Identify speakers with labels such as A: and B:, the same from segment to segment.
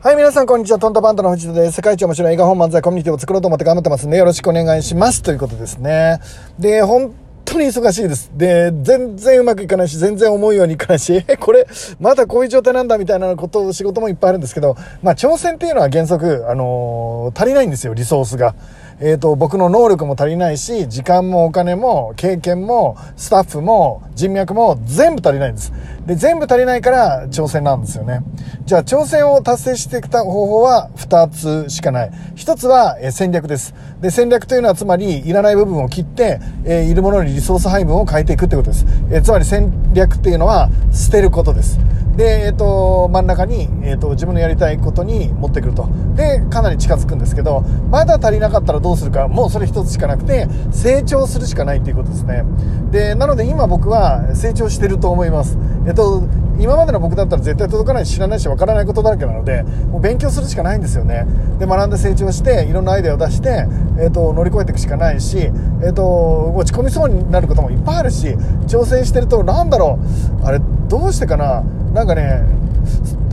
A: はい、皆さん、こんにちは。トントパントの藤田です。世界一面白い映画本漫才コミュニティを作ろうと思って頑張ってますんで、よろしくお願いします。ということですね。で、本当に忙しいです。で、全然うまくいかないし、全然思うようにいかないし、え、これ、まだこういう状態なんだみたいなこと、仕事もいっぱいあるんですけど、まあ、挑戦っていうのは原則、あのー足りないんですよ、リソースが。えっ、と、僕の能力も足りないし、時間もお金も、経験も、スタッフも、人脈も、全部足りないんです。で、全部足りないから、挑戦なんですよね。じゃあ、挑戦を達成してきた方法は、2つしかない。1つは、えー戦略です。で、戦略というのは、つまり、いらない部分を切って、えーいるものにリソース配分を変えていくってことです。えーつまり、戦略っていうのは、捨てることです。で、えっ、と、真ん中に、えっ、と、自分のやりたいことに持ってくると。で、かなり近づくんですけど、まだ足りなかったらどうするか、もうそれ一つしかなくて、成長するしかないっていうことですね。で、なので今僕は成長してると思います。えっと、今までの僕だったら絶対届かないし知らないしわからないことだらけなので、もう勉強するしかないんですよね。で、学んで成長して、いろんなアイデアを出して、えっと、乗り越えていくしかないし、えっと、落ち込みそうになることもいっぱいあるし、挑戦してると、なんだろう、あれ、どうしてかな？なんかね、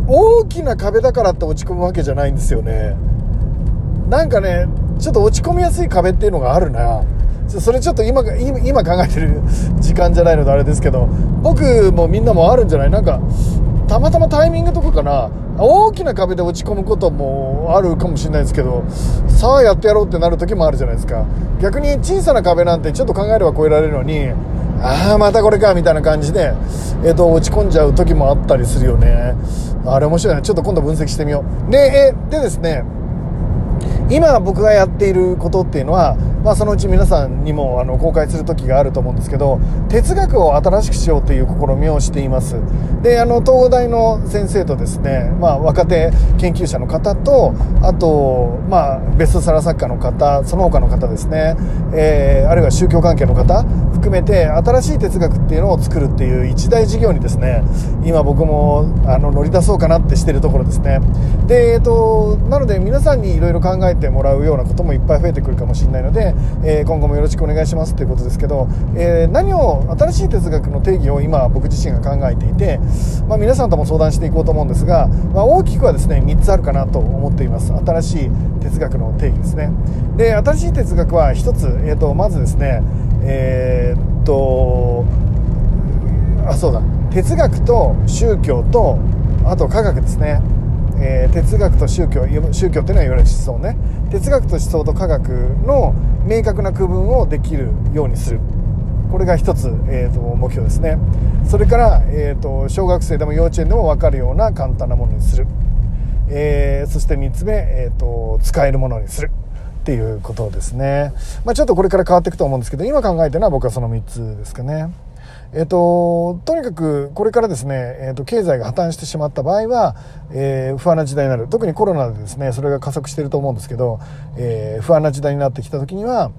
A: 大きな壁だからって落ち込むわけじゃないんですよね。なんかね、ちょっと落ち込みやすい壁っていうのがあるな。それちょっと今今考えてる時間じゃないのであれですけど、僕もみんなもあるんじゃない？なんか、たまたまタイミングとかかな？大きな壁で落ち込むこともあるかもしれないですけど、さあやってやろうってなる時もあるじゃないですか。逆に小さな壁なんてちょっと考えれば越えられるのに、ああ、またこれか、みたいな感じで、えっ、と、落ち込んじゃう時もあったりするよね。あれ面白いな。ちょっと今度分析してみよう。で、でですね、今僕がやっていることっていうのは、まあ、そのうち皆さんにもあの公開する時があると思うんですけど哲学を新しくしようという試みをしています。であの東大の先生とですね、まあ、若手研究者の方とあと、まあ、ベストセラー作家の方その他の方ですね、えーあるいは宗教関係の方含めて新しい哲学っていうのを作るっていう一大事業にですね今僕もあの乗り出そうかなってしてるところですね。でえっ、となので皆さんにいろいろ考えてもらうようなこともいっぱい増えてくるかもしれないので、えー今後もよろしくお願いしますということですけど、えー何を新しい哲学の定義を今僕自身が考えていて、まあ、皆さんとも相談していこうと思うんですが、まあ、大きくはですね3つあるかなと思っています。新しい哲学の定義ですね。で新しい哲学は1つ、えー、とまずですねえーっとあそうだ。哲学と宗教とあと科学ですね、えー哲学と宗教宗教っていうのはいわゆる思想ね。哲学と思想と科学の明確な区分をできるようにする。これが一つ、えー、と目標ですね。それから、えー、と小学生でも幼稚園でも分かるような簡単なものにする、えーそして3つ目、えー、と使えるものにする。っていうことですね、まあ、ちょっとこれから変わっていくと思うんですけど今考えてるのは僕はその3つですかね。えっと、とにかくこれからですね、えっと、経済が破綻してしまった場合は、えー不安な時代になる。特にコロナでですねそれが加速していると思うんですけど、えー不安な時代になってきた時には、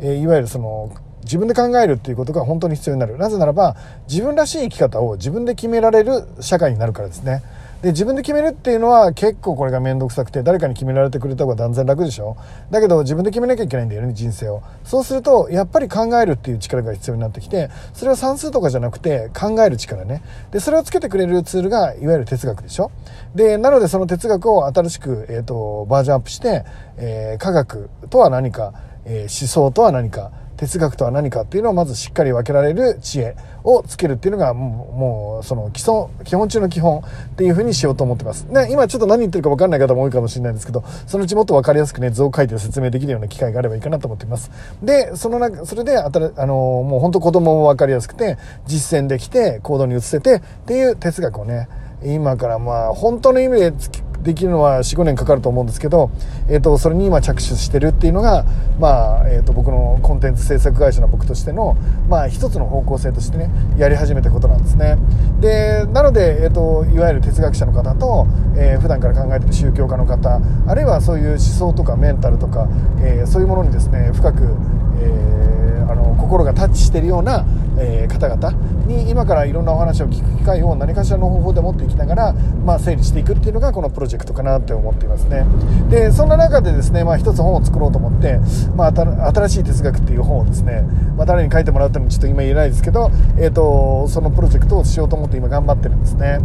A: えーいわゆるその自分で考えるっていうことが本当に必要になる。なぜならば自分らしい生き方を自分で決められる社会になるからですね。で自分で決めるっていうのは結構これが面倒くさくて誰かに決められてくれた方が断然楽でしょ？だけど自分で決めなきゃいけないんだよね人生を。そうするとやっぱり考えるっていう力が必要になってきてそれは算数とかじゃなくて考える力ね。でそれをつけてくれるツールがいわゆる哲学でしょ？でなのでその哲学を新しく、えー、とバージョンアップして、えー科学とは何か、えー思想とは何か哲学とは何かっていうのをまずしっかり分けられる知恵をつけるっていうのがもうもうその基礎基本中の基本っていうふうにしようと思ってます。ね、今ちょっと何言ってるか分かんない方も多いかもしれないんですけどそのうちもっと分かりやすくね図を書いて説明できるような機会があればいいかなと思っています。でその中それであたあのもう本当子供も分かりやすくて実践できて行動に移せてっていう哲学をね今からまあ本当の意味でつきできるのは45年かかると思うんですけど、えー、とそれに今着手してるっていうのが、まあえー、と僕のコンテンツ制作会社の僕としての、まあ、一つの方向性としてねやり始めたことなんですね。でなので、えー、といわゆる哲学者の方と、えー普段から考えてる宗教家の方あるいはそういう思想とかメンタルとか、えーそういうものにですね深く、えー心がタッチしているような、えー、方々に今からいろんなお話を聞く機会を何かしらの方法で持っていきながら、まあ、整理していくっていうのがこのプロジェクトかなって思っていますね。でそんな中でですね、まあ、一つ本を作ろうと思って、まあ、新しい哲学っていう本をですね、まあ、誰に書いてもらったのちょっと今言えないですけど、えーと、そのプロジェクトをしようと思って今頑張ってるんですね。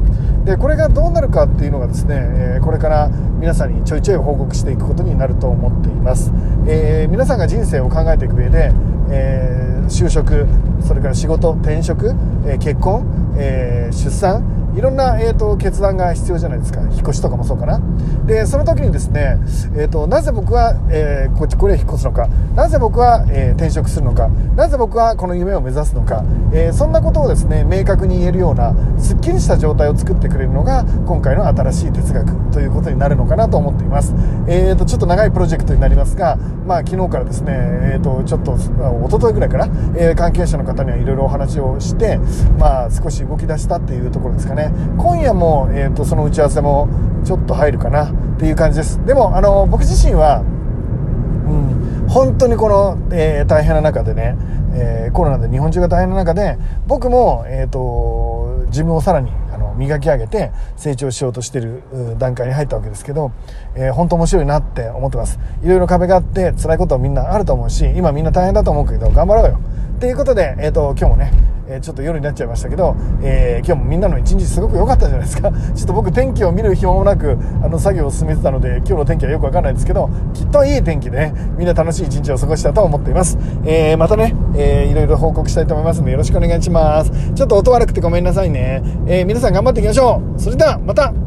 A: でこれがどうなるかっていうのがですね、えー、これから皆さんにちょいちょい報告していくことになると思っています、えー、皆さんが人生を考えていく上で、えー、就職それから仕事転職、え結婚、え出産いろんな、えーと、決断が必要じゃないですか。引っ越しとかもそうかな。でその時にですね、えーと、なぜ僕は、えー、こっちこれ引っ越すのか。なぜ僕は、えー、転職するのか。なぜ僕はこの夢を目指すのか、えー、そんなことをですね明確に言えるようなすっきりした状態を作ってくれるのが今回の新しい哲学ということになるのかなと思っています、えーと、ちょっと長いプロジェクトになりますが、まあ、昨日からですね、えー、とちょっと一昨日ぐらいから、え関係者の方にはいろいろお話をして、まあ、少し動き出したっていうところですかね。今夜も、えーと、その打ち合わせもちょっと入るかなっていう感じです。でもあの僕自身は、うん、本当にこの、えー、大変な中でね、えー、コロナで日本中が大変な中で僕も、えーと、自分をさらにあの磨き上げて成長しようとしてる段階に入ったわけですけど、えー、本当面白いなって思ってます。いろいろ壁があって辛いことはみんなあると思うし今みんな大変だと思うけど頑張ろうよ。ということで、えーと今日もねえちょっと夜になっちゃいましたけど、えー、今日もみんなの一日すごく良かったじゃないですか。ちょっと僕天気を見る暇もなくあの作業を進めてたので今日の天気はよくわかんないですけどきっといい天気でねみんな楽しい一日を過ごしたと思っています、えー、またね、えー、いろいろ報告したいと思いますのでよろしくお願いします。ちょっと音悪くてごめんなさいね、えー、皆さん頑張っていきましょう。それではまた!